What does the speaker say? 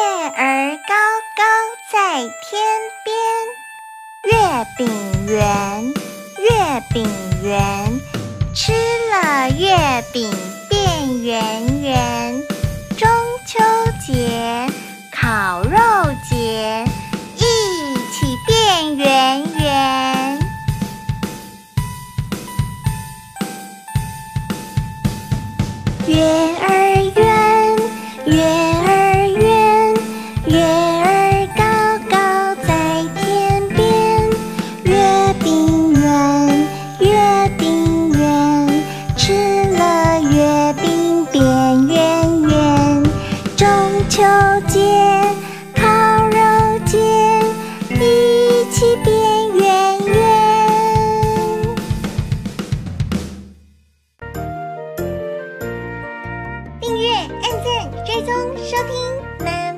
月儿高高在天边。月饼圆，月饼圆，吃了月饼变圆圆。中秋节，烤肉节，一起变圆圆。月儿订阅、按键、追踪、收听。